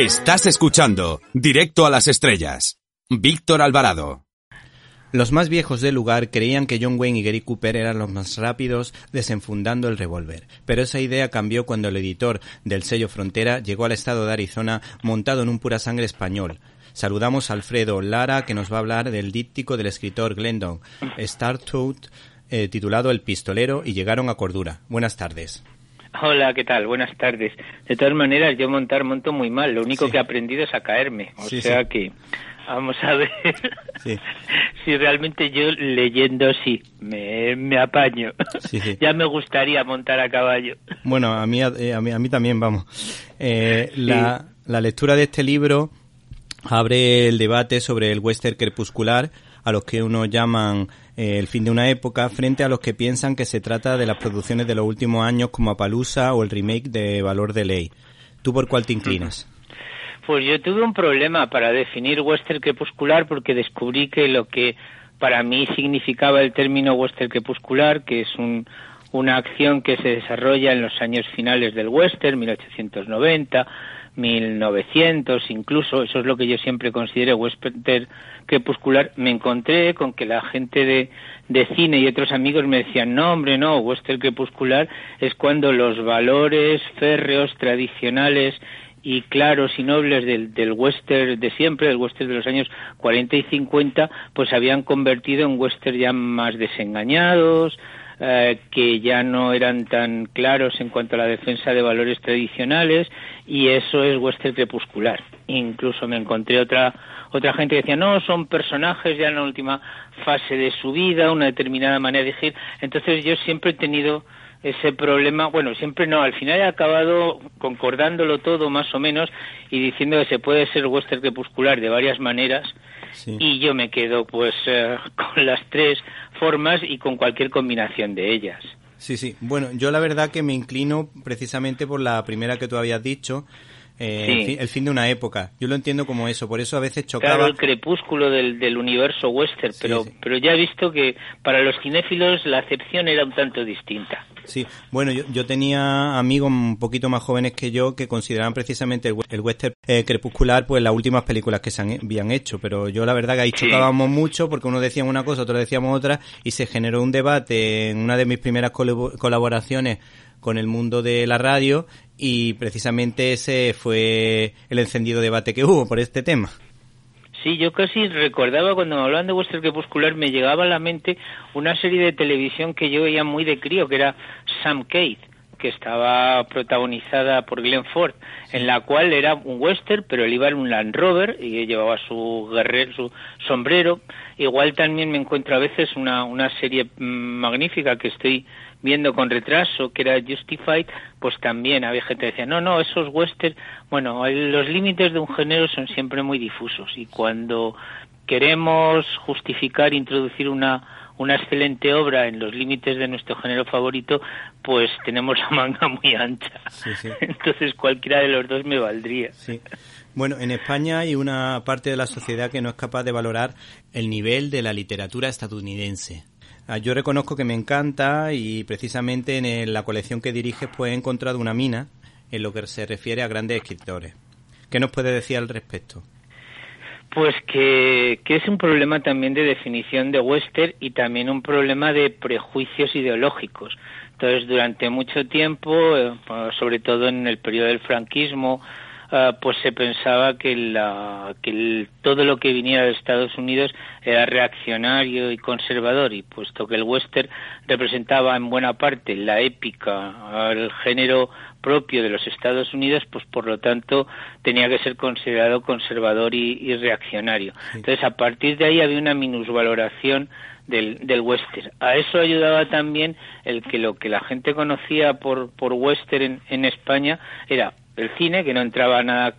Estás escuchando Directo a las Estrellas. Víctor Alvarado. Los más viejos del lugar creían que John Wayne y Gary Cooper eran los más rápidos desenfundando el revólver, pero esa idea cambió cuando el editor del sello Frontera llegó al estado de Arizona montado en un pura sangre español. Saludamos a Alfredo Lara que nos va a hablar del díptico del escritor Glendon, Startout, eh, titulado El pistolero y llegaron a cordura. Buenas tardes. Hola, ¿qué tal? Buenas tardes. De todas maneras, yo montar monto muy mal. Lo único que he aprendido es a caerme. O sea que vamos a ver si realmente yo leyendo sí me, me apaño. ya me gustaría montar a caballo. Bueno, a mí, eh, a, mí, a mí también, vamos. Eh, la, la lectura de este libro abre el debate sobre el western crepuscular, a los que uno llaman el fin de una época frente a los que piensan que se trata de las producciones de los últimos años como Apalusa o el remake de Valor de Ley. ¿Tú por cuál te inclinas? Pues yo tuve un problema para definir western crepuscular porque descubrí que lo que para mí significaba el término western crepuscular, que es un, una acción que se desarrolla en los años finales del western, 1890, 1900 incluso, eso es lo que yo siempre considero western crepuscular, me encontré con que la gente de, cine y otros amigos me decían, no hombre, no, western crepuscular es cuando los valores férreos tradicionales y claros y nobles del, del western de siempre, del western de los años 40 y 50, pues habían convertido en western ya más desengañados, eh, que ya no eran tan claros en cuanto a la defensa de valores tradicionales y eso es western crepuscular. Incluso me encontré otra otra gente que decía, no, son personajes ya en la última fase de su vida, una determinada manera de decir. Entonces yo siempre he tenido ese problema, bueno, siempre no, al final he acabado concordándolo todo más o menos y diciendo que se puede ser western crepuscular de varias maneras y yo me quedo pues eh, con las tres formas y con cualquier combinación de ellas. Sí, sí. Bueno, yo la verdad que me inclino precisamente por la primera que tú habías dicho, eh, el, fin, de una época. Yo lo entiendo como eso, por eso a veces chocaba. Claro, el crepúsculo del, del universo western, pero, pero ya he visto que para los cinéfilos la acepción era un tanto distinta. Sí, bueno, yo, yo tenía amigos un poquito más jóvenes que yo que consideraban precisamente el, western eh, crepuscular pues las últimas películas que se habían hecho, pero yo la verdad que ahí chocábamos mucho porque uno decía una cosa, otro decíamos otra y se generó un debate en una de mis primeras colaboraciones con el mundo de la radio y precisamente ese fue el encendido debate que hubo por este tema. Sí, yo casi recordaba cuando me hablaban de Western Crepuscular, me llegaba a la mente una serie de televisión que yo veía muy de crío, que era Sam Keith, que estaba protagonizada por Glenn Ford, en la cual era un western, pero él iba en un Land Rover y llevaba su guerrero, su sombrero. Igual también me encuentro a veces una, una serie mm, magnífica que estoy viendo con retraso, que era Justified, pues también había gente que decía, no, no, esos westerns, bueno, los límites de un género son siempre muy difusos y cuando queremos justificar, introducir una, una excelente obra en los límites de nuestro género favorito, pues tenemos la manga muy ancha. Entonces cualquiera de los dos me valdría. Bueno, en España hay una parte de la sociedad que no es capaz de valorar el nivel de la literatura estadounidense. Ah, yo reconozco que me encanta y precisamente en la colección que diriges pues he encontrado una mina en lo que se refiere a grandes escritores. ¿Qué nos puede decir al respecto? Pues que, que, es un problema también de definición de western y también un problema de prejuicios ideológicos. Entonces, durante mucho tiempo, eh, sobre todo en el periodo del franquismo, Ah, pues se pensaba que, la, que todo lo que viniera de Estados Unidos era reaccionario y conservador y puesto que el western representaba en buena parte la épica, el género propio de los Estados Unidos, pues por lo tanto tenía que ser considerado conservador y, reaccionario. Entonces a partir de ahí había una minusvaloración del, del western. A eso ayudaba también el que lo que la gente conocía por, por western en España era el cine, que no entraba a nada,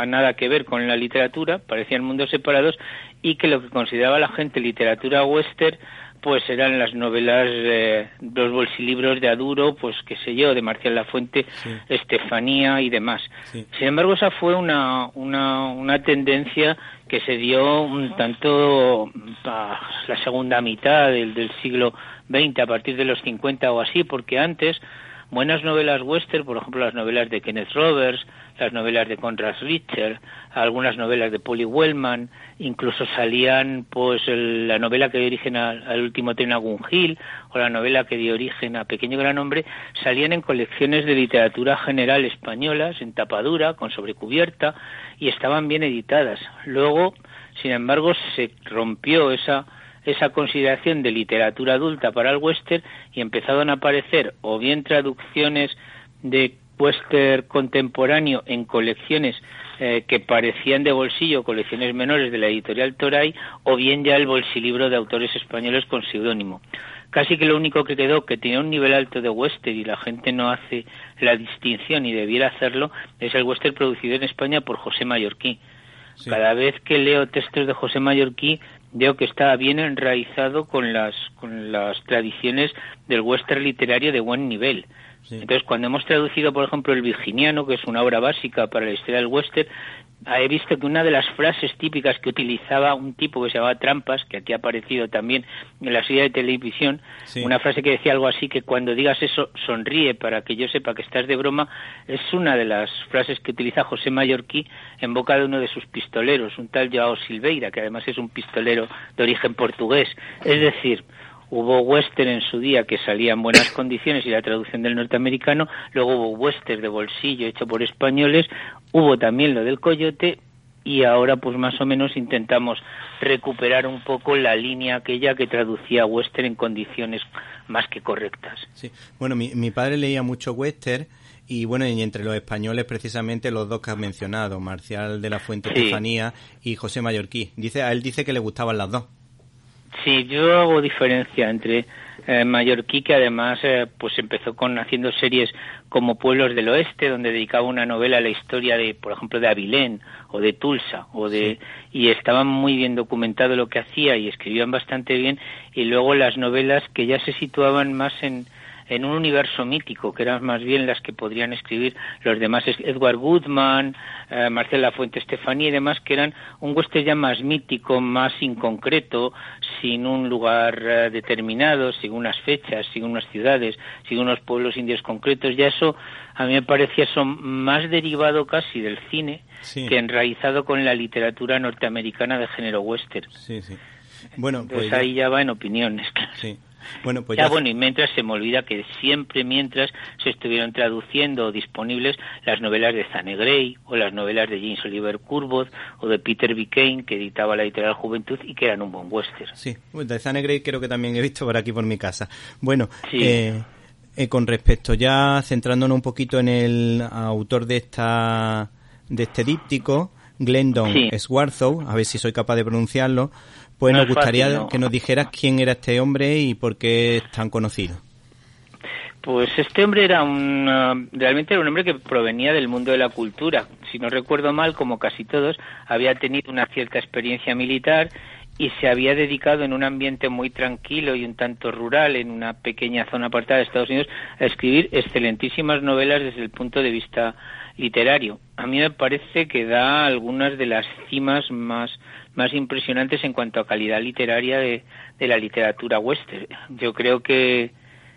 a nada que ver con la literatura, parecían mundos separados, y que lo que consideraba la gente literatura western, pues eran las novelas, eh, los bolsilibros de Aduro, pues qué sé yo, de Marcial Lafuente, Estefanía y demás. Sin embargo, esa fue una, una, una tendencia que se dio un tanto a la segunda mitad del, del siglo XX, a partir de los 50 o así, porque antes buenas novelas western, por ejemplo las novelas de Kenneth Roberts, las novelas de Conrad Richter, algunas novelas de Polly Wellman, incluso salían pues la novela que dio origen al, último tren a Hill o la novela que dio origen a Pequeño Gran Hombre, salían en colecciones de literatura general españolas, en tapadura, con sobrecubierta, y estaban bien editadas. Luego, sin embargo, se rompió esa esa consideración de literatura adulta para el western y empezaron a aparecer o bien traducciones de western contemporáneo en colecciones eh, que parecían de bolsillo, colecciones menores de la editorial Toray, o bien ya el bolsilibro de autores españoles con seudónimo. Casi que lo único que quedó, que tenía un nivel alto de western y la gente no hace la distinción y debiera hacerlo, es el western producido en España por José Mallorquí. Cada vez que leo textos de José Mallorquí, veo que está bien enraizado con las, con las tradiciones del western literario de buen nivel. Entonces, cuando hemos traducido, por ejemplo, El Virginiano, que es una obra básica para la historia del western, he visto que una de las frases típicas que utilizaba un tipo que se llamaba Trampas, que aquí ha aparecido también en la serie de televisión, una frase que decía algo así que cuando digas eso sonríe para que yo sepa que estás de broma, es una de las frases que utiliza José Mallorquí en boca de uno de sus pistoleros, un tal Joao Silveira, que además es un pistolero de origen portugués. Es decir, hubo western en su día que salía en buenas condiciones y la traducción del norteamericano, luego hubo western de bolsillo hecho por españoles, hubo también lo del coyote y ahora pues más o menos intentamos recuperar un poco la línea aquella que traducía western en condiciones más que correctas. Sí. Bueno, mi, mi padre leía mucho western y bueno, y entre los españoles precisamente los dos que has mencionado, Marcial de la Fuente Estefanía y José Mallorquí. Dice, a él dice que le gustaban las dos. Sí, yo hago diferencia entre eh, Mallorquí, que además eh, pues empezó con haciendo series como Pueblos del Oeste, donde dedicaba una novela a la historia de, por ejemplo, de Avilén o de Tulsa, o de y estaba muy bien documentado lo que hacía y escribían bastante bien. Y luego las novelas que ya se situaban más en en un universo mítico, que eran más bien las que podrían escribir los demás, Edward Goodman, eh, Marcela Fuente Estefanía y demás, que eran un western ya más mítico, más inconcreto, sin un lugar eh, determinado, sin unas fechas, sin unas ciudades, sin unos pueblos indios concretos. Ya eso a mí me parecía eso más derivado casi del cine que enraizado con la literatura norteamericana de género western. Sí, sí. Bueno, pues ahí ya va en opiniones. Sí. Bueno, pues ya, bueno, y mientras se me olvida que siempre mientras se estuvieron traduciendo disponibles las novelas de Zane Grey o las novelas de James Oliver Curwood o de Peter B. Kane que editaba la editorial Juventud y que eran un buen western. Sí, de Zane Grey creo que también he visto por aquí por mi casa. Bueno, eh, eh, con respecto ya centrándonos un poquito en el autor de esta de este díptico, Glendon Swarthout, a ver si soy capaz de pronunciarlo, pues nos gustaría que nos dijeras quién era este hombre y por qué es tan conocido. Pues este hombre era un, uh, realmente era un hombre que provenía del mundo de la cultura. Si no recuerdo mal, como casi todos, había tenido una cierta experiencia militar y se había dedicado en un ambiente muy tranquilo y un tanto rural, en una pequeña zona apartada de Estados Unidos, a escribir excelentísimas novelas desde el punto de vista literario. A mí me parece que da algunas de las cimas más más impresionantes en cuanto a calidad literaria de, la literatura western. Yo creo que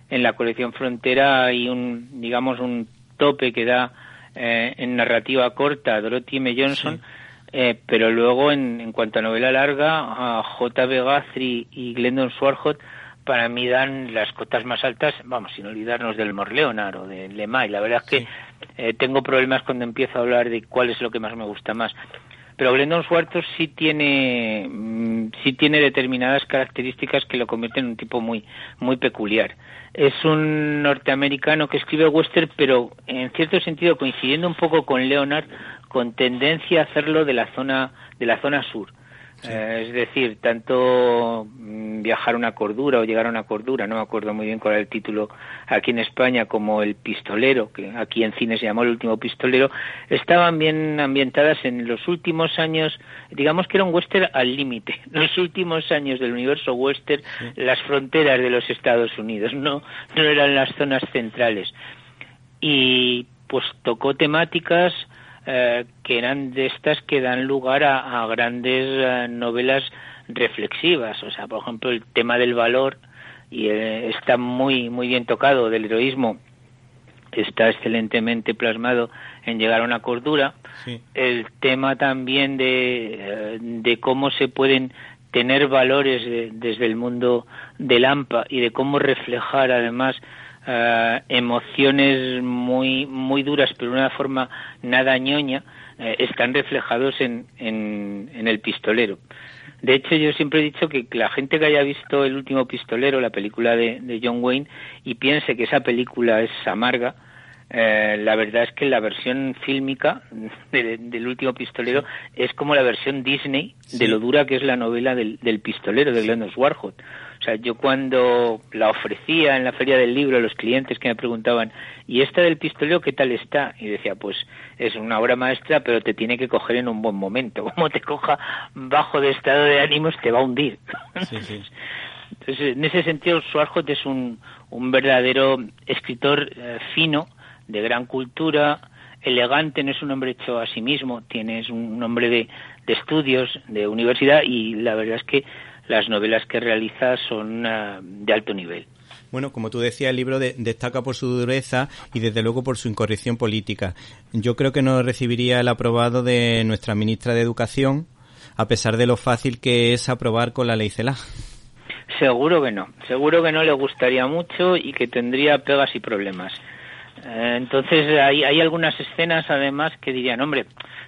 en la colección Frontera hay un, digamos, un tope que da eh, en narrativa corta Dorothy M. Johnson, eh, pero luego en, en, cuanto a novela larga, a J.B. Guthrie y Glendon Swarthout para mí dan las cotas más altas, vamos, sin olvidarnos del Morleonard o de Lemay. La verdad es que eh, tengo problemas cuando empiezo a hablar de cuál es lo que más me gusta más pero Glendon Swartz sí tiene mm, sí tiene determinadas características que lo convierten en un tipo muy muy peculiar. Es un norteamericano que escribe western, pero en cierto sentido coincidiendo un poco con Leonard, con tendencia a hacerlo de la zona de la zona sur eh, es decir, tanto mm, viajar a una cordura o llegar a una cordura, no me acuerdo muy bien cuál era el título aquí en España, como El Pistolero, que aquí en cine se llamó El Último Pistolero, estaban bien ambientadas en los últimos años, digamos que era un western al límite, los últimos años del universo western, las fronteras de los Estados Unidos, no, no eran las zonas centrales. Y pues tocó temáticas eh, que eran de estas que dan lugar a, grandes eh, novelas reflexivas. O sea, por ejemplo, el tema del valor y eh, está muy muy bien tocado del heroísmo está excelentemente plasmado en llegar a una cordura. El tema también de, de cómo se pueden tener valores desde el mundo del AMPA y de cómo reflejar además eh, emociones muy muy duras pero de una forma nada ñoña eh, están reflejados en, en, el pistolero. De hecho, yo siempre he dicho que la gente que haya visto El último pistolero, la película de John Wayne, y piense que esa película es amarga, eh, la verdad es que la versión fílmica del último pistolero es como la versión Disney de lo dura que es la novela del, pistolero de Glenn Warhol. O sea, yo cuando la ofrecía en la feria del libro a los clientes que me preguntaban, ¿y esta del pistolero qué tal está? Y decía, pues es una obra maestra, pero te tiene que coger en un buen momento. Como te coja bajo de estado de ánimos, te va a hundir. Entonces, en ese sentido, Schwarzkopf es un, un verdadero escritor eh, fino, de gran cultura, elegante, no es un hombre hecho a sí mismo, tiene un nombre de, estudios, de universidad y la verdad es que las novelas que realiza son ah, de alto nivel. Bueno, como tú decías, el libro destaca por su dureza y desde luego por su incorrección política. Yo creo que no recibiría el aprobado de nuestra ministra de Educación, a pesar de lo fácil que es aprobar con la ley CELA. Seguro que no, seguro que no le gustaría mucho y que tendría pegas y problemas. Eh, entonces hay, hay algunas escenas además que dirían, hombre,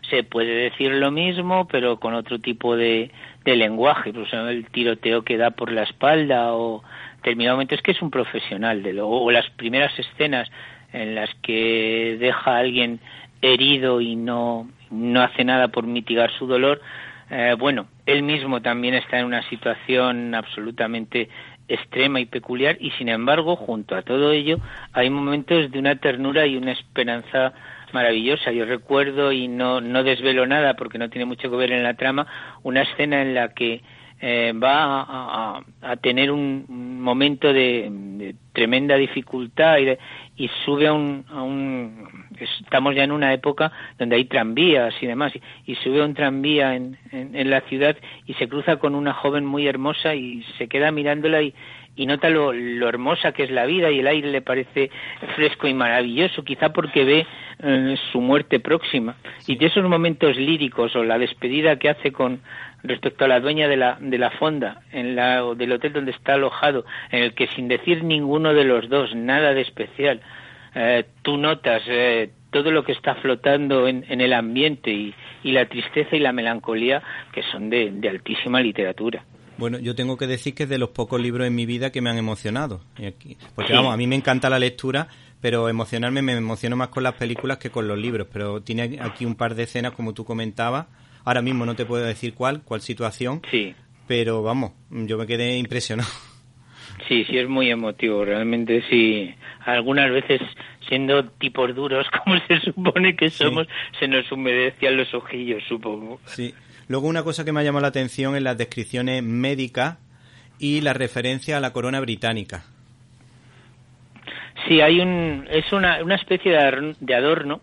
se puede decir lo mismo pero con otro tipo de, lenguaje, pues el tiroteo que da por la espalda o terminadamente es que es un profesional de lo, o las primeras escenas en las que deja a alguien herido y no, no hace nada por mitigar su dolor, eh, bueno, él mismo también está en una situación absolutamente extrema y peculiar y sin embargo junto a todo ello hay momentos de una ternura y una esperanza maravillosa. Yo recuerdo y no, no desvelo nada porque no tiene mucho que ver en la trama una escena en la que eh, va a, a, tener un momento de, tremenda dificultad y, y sube a un, a un, estamos ya en una época donde hay tranvías y demás y, sube a un tranvía en, en, la ciudad y se cruza con una joven muy hermosa y se queda mirándola y, y nota lo, lo, hermosa que es la vida y el aire le parece fresco y maravilloso, quizá porque ve eh, su muerte próxima. Y de esos momentos líricos o la despedida que hace con, respecto a la dueña de la, de la fonda en la, o del hotel donde está alojado, en el que sin decir ninguno de los dos nada de especial, eh, tú notas eh, todo lo que está flotando en, en el ambiente y, y, la tristeza y la melancolía que son de, de altísima literatura. Bueno, yo tengo que decir que es de los pocos libros en mi vida que me han emocionado. Porque vamos, a mí me encanta la lectura, pero emocionarme me emociono más con las películas que con los libros. Pero tiene aquí un par de escenas, como tú comentabas, Ahora mismo no te puedo decir cuál, cuál situación. Sí. Pero vamos, yo me quedé impresionado. Sí, sí, es muy emotivo. Realmente sí. Algunas veces, siendo tipos duros, como se supone que somos, se nos humedecían los ojillos, supongo. Sí. Luego una cosa que me ha llamado la atención es las descripciones médicas y la referencia a la corona británica. Sí, hay un, es una, una especie de adorno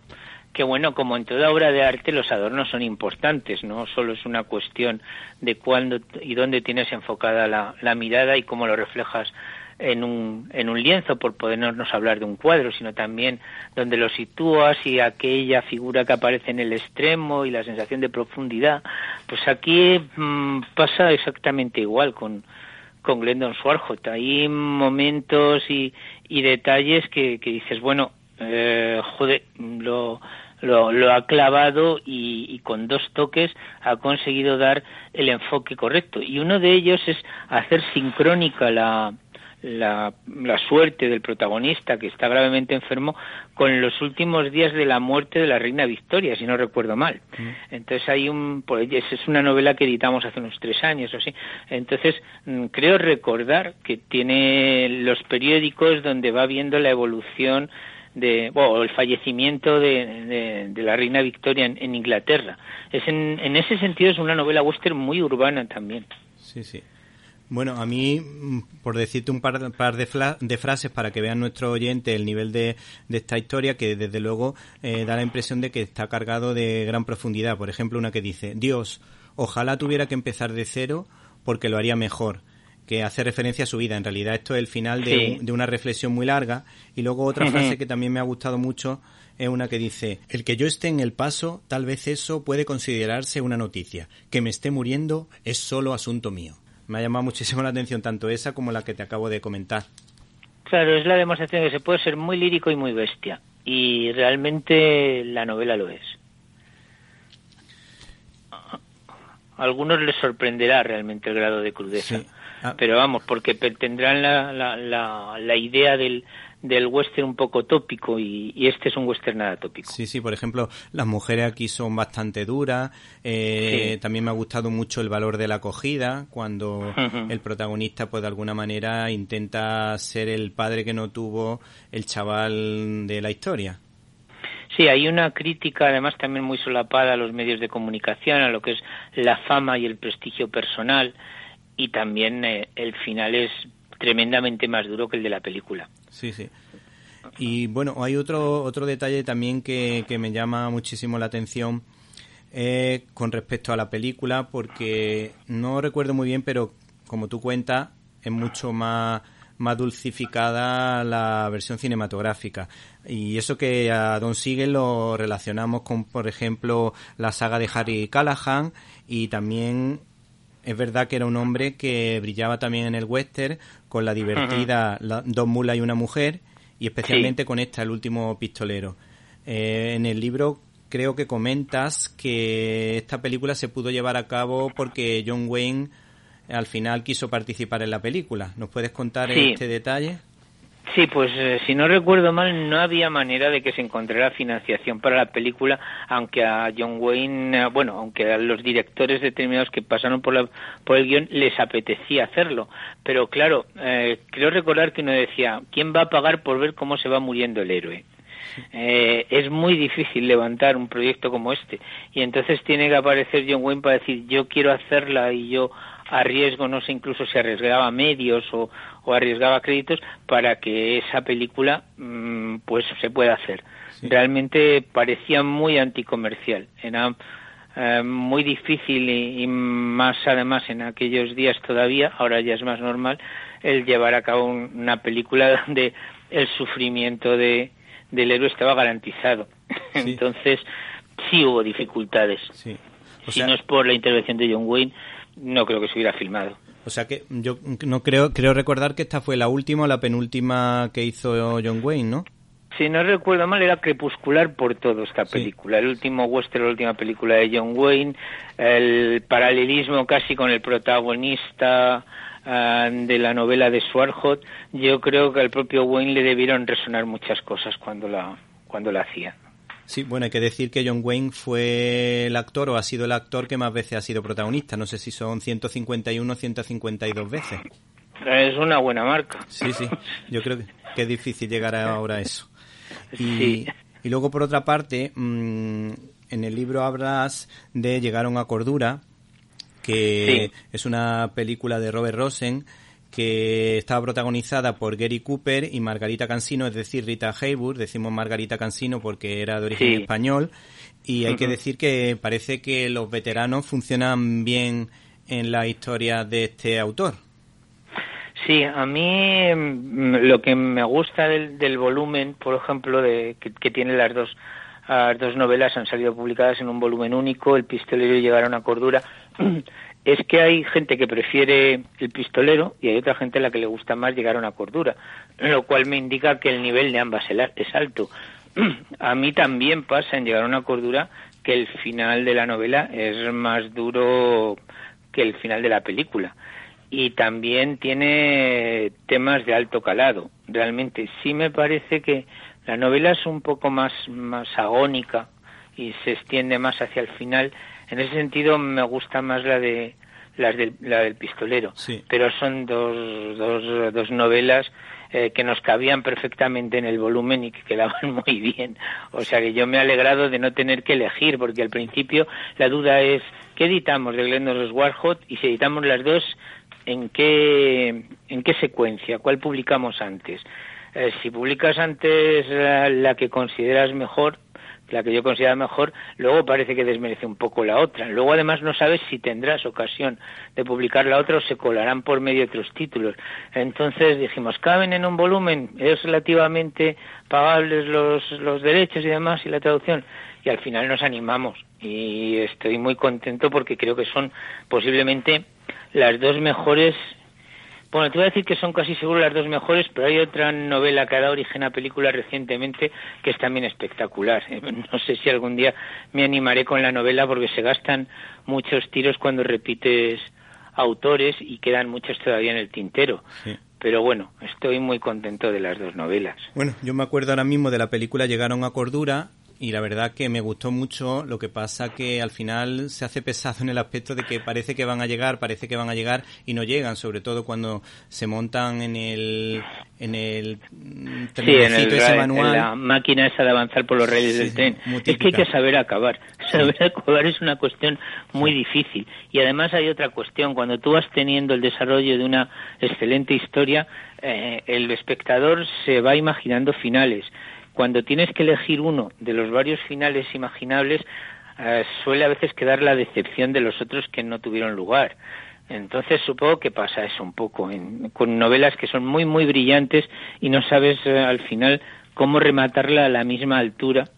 que bueno, como en toda obra de arte, los adornos son importantes, no solo es una cuestión de cuándo y dónde tienes enfocada la, mirada y cómo lo reflejas en un, en un lienzo, por podernos hablar de un cuadro, sino también donde lo sitúas y aquella figura que aparece en el extremo y la sensación de profundidad. Pues aquí mm, pasa exactamente igual con, con Glendon Schwartz. Hay momentos y, y detalles que, que dices, bueno, eh, joder, lo, lo, ha clavado y, con dos toques ha conseguido dar el enfoque correcto. Y uno de ellos es hacer sincrónica la, la, suerte del protagonista que está gravemente enfermo con los últimos días de la muerte de la reina Victoria, si no recuerdo mal. Mm. Entonces hay un, pues, es una novela que editamos hace unos tres años o así. Entonces mm, creo recordar que tiene los periódicos donde va viendo la evolución de el fallecimiento de, la reina Victoria en, Inglaterra. Es en, en, ese sentido es una novela western muy urbana también. Sí, sí. Bueno, a mí, mm, por decirte un par, par de, de, frases para que vean nuestro oyente el nivel de, de esta historia, que desde luego eh, da la impresión de que está cargado de gran profundidad. Por ejemplo, una que dice, Dios, ojalá tuviera que empezar de cero porque lo haría mejor que hace referencia a su vida. En realidad esto es el final de, una reflexión muy larga. Y luego otra frase que también me ha gustado mucho es una que dice, el que yo esté en el paso, tal vez eso puede considerarse una noticia. Que me esté muriendo es solo asunto mío. Me ha llamado muchísimo la atención tanto esa como la que te acabo de comentar. Claro, es la demostración que se puede ser muy lírico y muy bestia. Y realmente la novela lo es. A algunos les sorprenderá realmente el grado de crudeza. Ah. Pero vamos, porque tendrán la, la, la, idea del, del western un poco tópico y, este es un western nada tópico. Sí, sí, por ejemplo, las mujeres aquí son bastante duras. Eh, también me ha gustado mucho el valor de la acogida, cuando el protagonista, pues de alguna manera, intenta ser el padre que no tuvo el chaval de la historia. Sí, hay una crítica además también muy solapada a los medios de comunicación, a lo que es la fama y el prestigio personal y también eh, el final es tremendamente más duro que el de la película. Sí, sí. Y bueno, hay otro, otro detalle también que, que me llama muchísimo la atención eh, con respecto a la película, porque no recuerdo muy bien, pero como tú cuentas, es mucho más, más dulcificada la versión cinematográfica. Y eso que a Don Siegel lo relacionamos con, por ejemplo, la saga de Harry Callahan y también es verdad que era un hombre que brillaba también en el western con la divertida Dos mulas y una mujer y especialmente con esta, El último pistolero. Eh, en el libro creo que comentas que esta película se pudo llevar a cabo porque John Wayne al final quiso participar en la película. ¿Nos puedes contar este detalle? Sí, pues eh, si no recuerdo mal, no había manera de que se encontrara financiación para la película, aunque a John Wayne, eh, bueno, aunque a los directores determinados que pasaron por, la, por el guion les apetecía hacerlo. Pero claro, eh, creo recordar que uno decía, ¿quién va a pagar por ver cómo se va muriendo el héroe? Eh, es muy difícil levantar un proyecto como este y entonces tiene que aparecer John Wayne para decir yo quiero hacerla y yo arriesgo, no sé incluso si arriesgaba medios o, arriesgaba créditos para que esa película mm, pues se pueda hacer. Realmente parecía muy anticomercial, era eh, muy difícil y, más además en aquellos días todavía, ahora ya es más normal, el llevar a cabo una película donde el sufrimiento de, del héroe estaba garantizado. Entonces sí hubo dificultades. si no es por la intervención de John Wayne, no creo que se hubiera filmado. O sea que yo no creo, creo recordar que esta fue la última o la penúltima que hizo John Wayne, ¿no? Si no recuerdo mal, era crepuscular por todo esta película. El último western, la última película de John Wayne, el paralelismo casi con el protagonista ah, de la novela de Swarhot. Yo creo que al propio Wayne le debieron resonar muchas cosas cuando la, cuando la hacía. Sí, bueno, hay que decir que John Wayne fue el actor o ha sido el actor que más veces ha sido protagonista. No sé si son 151 o 152 veces. Es una buena marca. Sí, sí. Yo creo que, es difícil llegar ahora a eso. Y, y luego, por otra parte, mm, en el libro hablas de Llegaron a Cordura, que es una película de Robert Rosen que estaba protagonizada por Gary Cooper y Margarita Cansino, es decir, Rita Hayworth, decimos Margarita Cansino porque era de origen español, y hay que decir que parece que los veteranos funcionan bien en la historia de este autor. Sí, a mí mm, lo que me gusta del, volumen, por ejemplo, de, que, tiene las dos, las dos novelas han salido publicadas en un volumen único, El pistolero y llegar a una cordura, es que hay gente que prefiere el pistolero y hay otra gente a la que le gusta más llegar a una cordura, lo cual me indica que el nivel de ambas es alto. A mí también pasa en llegar a una cordura que el final de la novela es más duro que el final de la película. Y también tiene temas de alto calado. Realmente sí me parece que la novela es un poco más, más agónica y se extiende más hacia el final en ese sentido me gusta más la de las del, la del pistolero, pero son dos, dos, dos novelas eh, que nos cabían perfectamente en el volumen y que quedaban muy bien. O sea que yo me he alegrado de no tener que elegir, porque al principio la duda es, ¿qué editamos de Glenn Warhol? Y si editamos las dos, ¿en qué, en qué secuencia? ¿Cuál publicamos antes? Eh, si publicas antes la que consideras mejor, la que yo considero mejor, luego parece que desmerece un poco la otra. Luego además no sabes si tendrás ocasión de publicar la otra o se colarán por medio de otros títulos. Entonces dijimos, caben en un volumen, es relativamente pagables los, los derechos y demás y la traducción. Y al final nos animamos y estoy muy contento porque creo que son posiblemente las dos mejores bueno, te voy a decir que son casi seguro las dos mejores, pero hay otra novela que ha dado origen a película recientemente que es también espectacular. No sé si algún día me animaré con la novela porque se gastan muchos tiros cuando repites autores y quedan muchos todavía en el tintero. Pero bueno, estoy muy contento de las dos novelas. Bueno, yo me acuerdo ahora mismo de la película Llegaron a Cordura y la verdad que me gustó mucho, lo que pasa que al final se hace pesado en el aspecto de que parece que van a llegar, parece que van a llegar y no llegan, sobre todo cuando se montan en el en el sí, en, el, ese manual. En la máquina esa de avanzar por los reyes del tren. Es que hay que saber acabar. Saber acabar es una cuestión muy difícil. Y además hay otra cuestión. Cuando tú vas teniendo el desarrollo de una excelente historia, eh, el espectador se va imaginando finales cuando tienes que elegir uno de los varios finales imaginables, eh, suele a veces quedar la decepción de los otros que no tuvieron lugar. Entonces supongo que pasa eso un poco con novelas que son muy muy brillantes y no sabes eh, al final cómo rematarla a la misma altura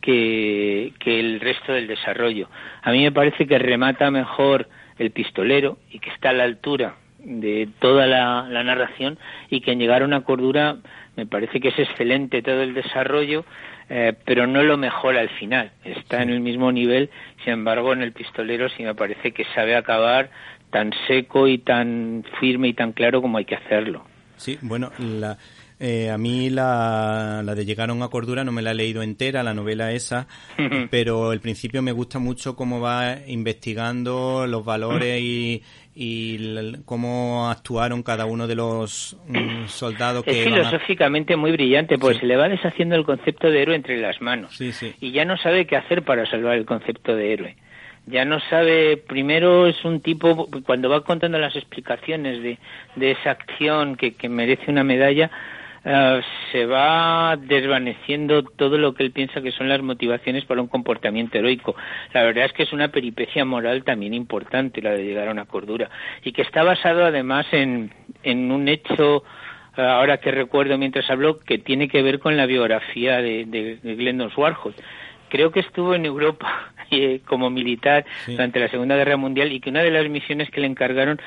que, que el resto del desarrollo. A mí me parece que remata mejor el pistolero y que está a la altura de toda la, la narración y que en llegar a una cordura me parece que es excelente todo el desarrollo, eh, pero no lo mejora al final. Está en el mismo nivel, sin embargo, en el pistolero sí me parece que sabe acabar tan seco y tan firme y tan claro como hay que hacerlo. Sí, bueno, la, eh, a mí la, la, de Llegaron a Cordura no me la he leído entera, la novela esa, pero el principio me gusta mucho cómo va investigando los valores y, y cómo actuaron cada uno de los mm, soldados que... Es filosóficamente muy brillante, pues se le va deshaciendo el concepto de héroe entre las manos. Y ya no sabe qué hacer para salvar el concepto de héroe. Ya no sabe, primero es un tipo, cuando va contando las explicaciones de, de esa acción que, que merece una medalla, eh, se va desvaneciendo todo lo que él piensa que son las motivaciones para un comportamiento heroico. La verdad es que es una peripecia moral también importante la de llegar a una cordura y que está basado además en, en un hecho eh, ahora que recuerdo mientras hablo que tiene que ver con la biografía de, de, creo que estuvo en Europa eh, como militar durante la Segunda Guerra Mundial y que una de las misiones que le encargaron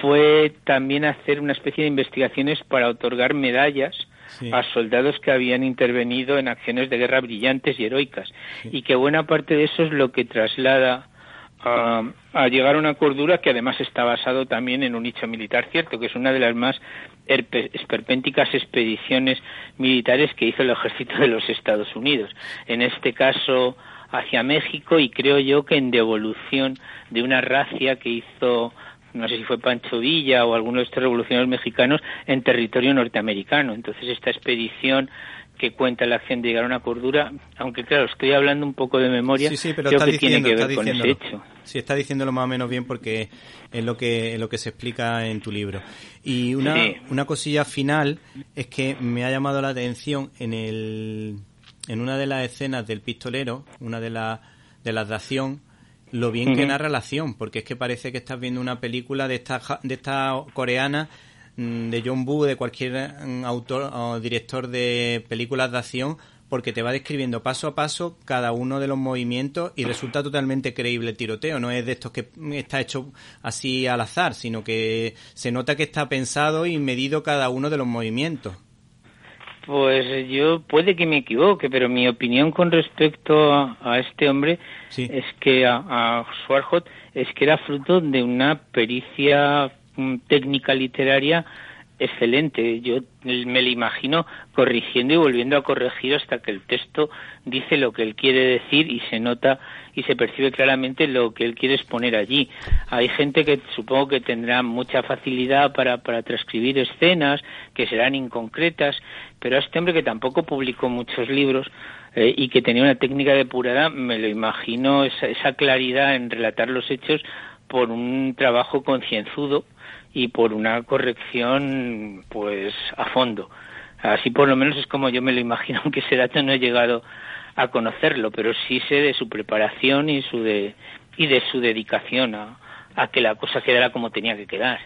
fue también hacer una especie de investigaciones para otorgar medallas a soldados que habían intervenido en acciones de guerra brillantes y heroicas. Y que buena parte de eso es lo que traslada a, llegar a una cordura que además está basado también en un nicho militar cierto, que es una de las más esperpénticas expediciones militares que hizo el ejército de los Estados Unidos. En este caso hacia México y creo yo que en devolución de una racia que hizo no sé si fue Pancho Villa o alguno de estos revolucionarios mexicanos en territorio norteamericano. Entonces esta expedición que cuenta la acción de llegar a una cordura, aunque claro, estoy hablando un poco de memoria, sí, pero creo que tiene que ver con ese hecho. Sí, está diciéndolo más o menos bien porque es lo que, es lo que se explica en tu libro. Y una, una cosilla final es que me ha llamado la atención en el, en una de las escenas del pistolero, una de, las de las de acción, lo bien que narra la acción, porque es que parece que estás viendo una película de esta, de esta coreana de John Woo, de cualquier mm, autor o director de películas de acción, porque te va describiendo paso a paso cada uno de los movimientos y resulta totalmente creíble el tiroteo. No es de estos que está hecho así al azar, sino que se nota que está pensado y medido cada uno de los movimientos. Pues yo puede que me equivoque, pero mi opinión con respecto a, este hombre es que a, a es que era fruto de una pericia técnica literaria excelente. Yo me lo imagino corrigiendo y volviendo a corregir hasta que el texto dice lo que él quiere decir y se nota y se percibe claramente lo que él quiere exponer allí. Hay gente que supongo que tendrá mucha facilidad para, para transcribir escenas que serán inconcretas, pero a este hombre que tampoco publicó muchos libros eh, y que tenía una técnica depurada, me lo imagino esa, esa claridad en relatar los hechos por un trabajo concienzudo y por una corrección pues a fondo. Así por lo menos es como yo me lo imagino, aunque ese dato no he llegado a conocerlo, pero sí sé de su preparación y, su de, y de su dedicación a, a que la cosa quedara como tenía que quedar.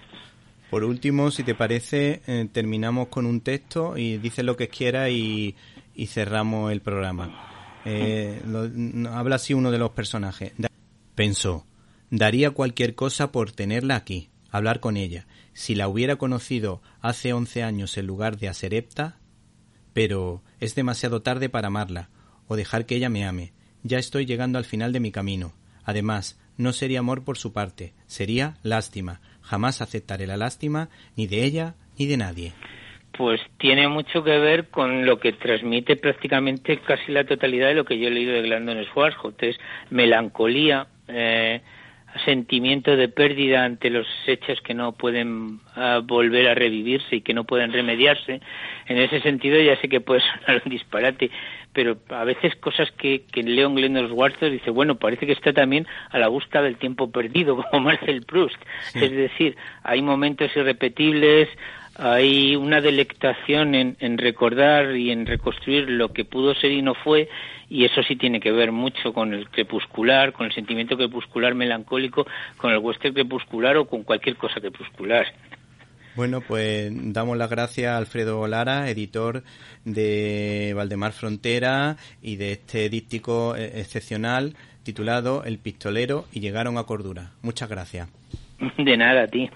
Por último, si te parece, eh, terminamos con un texto y dices lo que quieras y, y cerramos el programa. Eh, habla así uno de los personajes. Pensó, daría cualquier cosa por tenerla aquí, hablar con ella. Si la hubiera conocido hace once años en lugar de a Serepta, pero es demasiado tarde para amarla o dejar que ella me ame. Ya estoy llegando al final de mi camino. Además, no sería amor por su parte, sería lástima. Jamás aceptaré la lástima ni de ella ni de nadie. Pues tiene mucho que ver con lo que transmite prácticamente casi la totalidad de lo que yo he leído de Glandon Schwarzkopf, es melancolía, eh, sentimiento de pérdida ante los hechos que no pueden ah, volver a revivirse y que no pueden remediarse. En ese sentido ya sé que puede sonar un disparate, pero a veces cosas que, que Leon Glenn Schwartz dice, bueno, parece que está también a la búsqueda del tiempo perdido, como Marcel Proust. Es decir, hay momentos irrepetibles, hay una delectación en, en, recordar y en reconstruir lo que pudo ser y no fue, y eso sí tiene que ver mucho con el crepuscular, con el sentimiento crepuscular melancólico, con el western crepuscular o con cualquier cosa crepuscular. Bueno, pues damos las gracias a Alfredo Lara, editor de Valdemar Frontera y de este díptico eh, excepcional titulado El pistolero y llegaron a cordura. Muchas gracias. De nada, a ti.